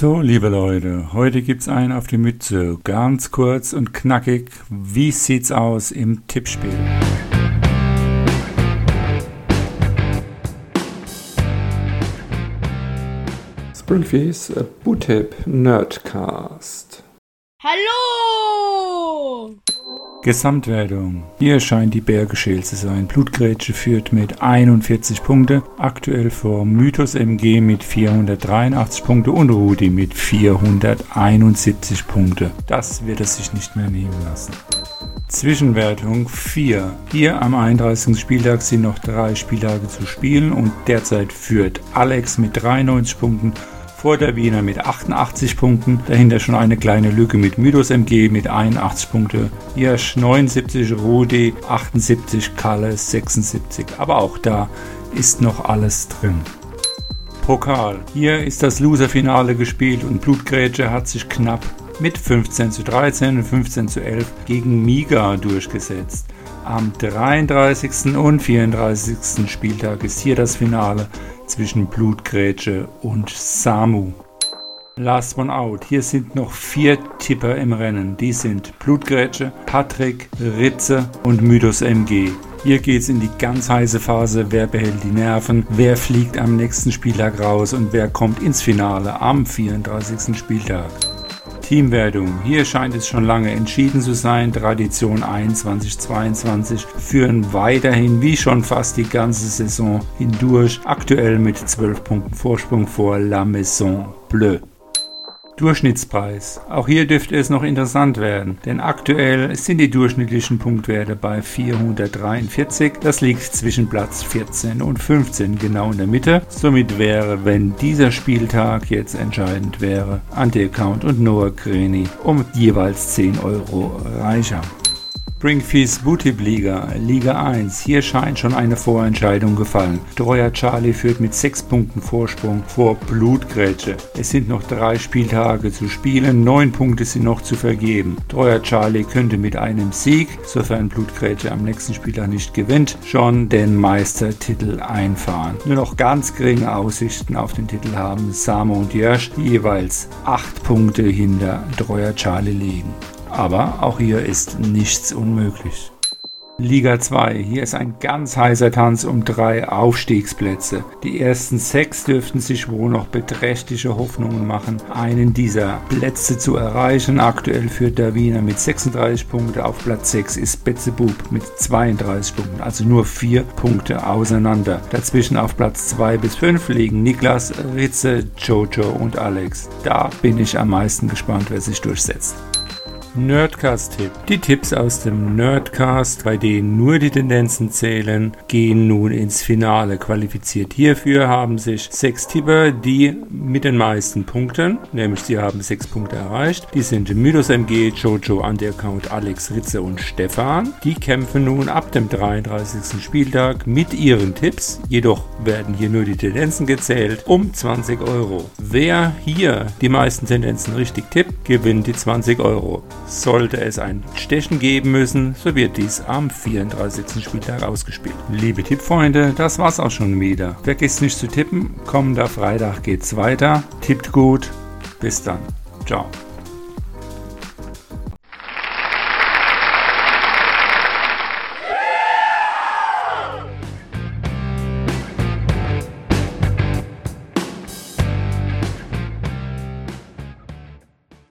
So, liebe Leute, heute gibt's einen auf die Mütze. Ganz kurz und knackig. Wie sieht's aus im Tippspiel? Springfields Bootip Nerdcast. Hallo! Gesamtwertung. Hier scheint die Berge schäl zu sein. Blutgrätsche führt mit 41 Punkte, aktuell vor Mythos MG mit 483 Punkte und Rudi mit 471 Punkte. Das wird es sich nicht mehr nehmen lassen. Zwischenwertung 4. Hier am 31. Spieltag sind noch drei Spieltage zu spielen und derzeit führt Alex mit 93 Punkten vor der Wiener mit 88 Punkten, dahinter schon eine kleine Lücke mit Mythos MG mit 81 Punkte, Hirsch 79, Rudi 78, Kalle 76. Aber auch da ist noch alles drin. Pokal. Hier ist das Loser-Finale gespielt und Blutgrätsche hat sich knapp mit 15 zu 13 und 15 zu 11 gegen Miga durchgesetzt. Am 33. und 34. Spieltag ist hier das Finale zwischen Blutgrätsche und Samu. Last one out. Hier sind noch vier Tipper im Rennen. Die sind Blutgrätsche, Patrick, Ritze und Mythos MG. Hier geht es in die ganz heiße Phase. Wer behält die Nerven? Wer fliegt am nächsten Spieltag raus? Und wer kommt ins Finale am 34. Spieltag? Teamwertung. Hier scheint es schon lange entschieden zu sein. Tradition 21-22 führen weiterhin wie schon fast die ganze Saison hindurch. Aktuell mit 12 Punkten Vorsprung vor La Maison Bleu. Durchschnittspreis. Auch hier dürfte es noch interessant werden, denn aktuell sind die durchschnittlichen Punktwerte bei 443. Das liegt zwischen Platz 14 und 15 genau in der Mitte. Somit wäre, wenn dieser Spieltag jetzt entscheidend wäre, Anti-Account und Noah Greni um jeweils 10 Euro reicher. Springfields Bootip Liga, Liga 1. Hier scheint schon eine Vorentscheidung gefallen. Treuer Charlie führt mit 6 Punkten Vorsprung vor Blutgrätsche. Es sind noch drei Spieltage zu spielen, 9 Punkte sind noch zu vergeben. Treuer Charlie könnte mit einem Sieg, sofern Blutgrätsche am nächsten Spieltag nicht gewinnt, schon den Meistertitel einfahren. Nur noch ganz geringe Aussichten auf den Titel haben Samo und Jörsch, die jeweils 8 Punkte hinter Treuer Charlie liegen. Aber auch hier ist nichts unmöglich. Liga 2. Hier ist ein ganz heißer Tanz um drei Aufstiegsplätze. Die ersten sechs dürften sich wohl noch beträchtliche Hoffnungen machen, einen dieser Plätze zu erreichen. Aktuell führt der Wiener mit 36 Punkten. Auf Platz 6 ist Betzebub mit 32 Punkten, also nur vier Punkte auseinander. Dazwischen auf Platz 2 bis 5 liegen Niklas, Ritze, Jojo und Alex. Da bin ich am meisten gespannt, wer sich durchsetzt. Nerdcast-Tipp. Die Tipps aus dem Nerdcast, bei denen nur die Tendenzen zählen, gehen nun ins Finale. Qualifiziert hierfür haben sich sechs Tipper, die mit den meisten Punkten, nämlich sie haben sechs Punkte erreicht. Die sind Mythos MG, Jojo, Anti-Account, Alex, Ritze und Stefan. Die kämpfen nun ab dem 33. Spieltag mit ihren Tipps. Jedoch werden hier nur die Tendenzen gezählt um 20 Euro. Wer hier die meisten Tendenzen richtig tippt, gewinnt die 20 Euro. Sollte es ein Stechen geben müssen, so wird dies am 34. Spieltag ausgespielt. Liebe Tippfreunde, das war's auch schon wieder. Vergesst nicht zu tippen, kommender Freitag geht's weiter. Tippt gut. Bis dann. Ciao.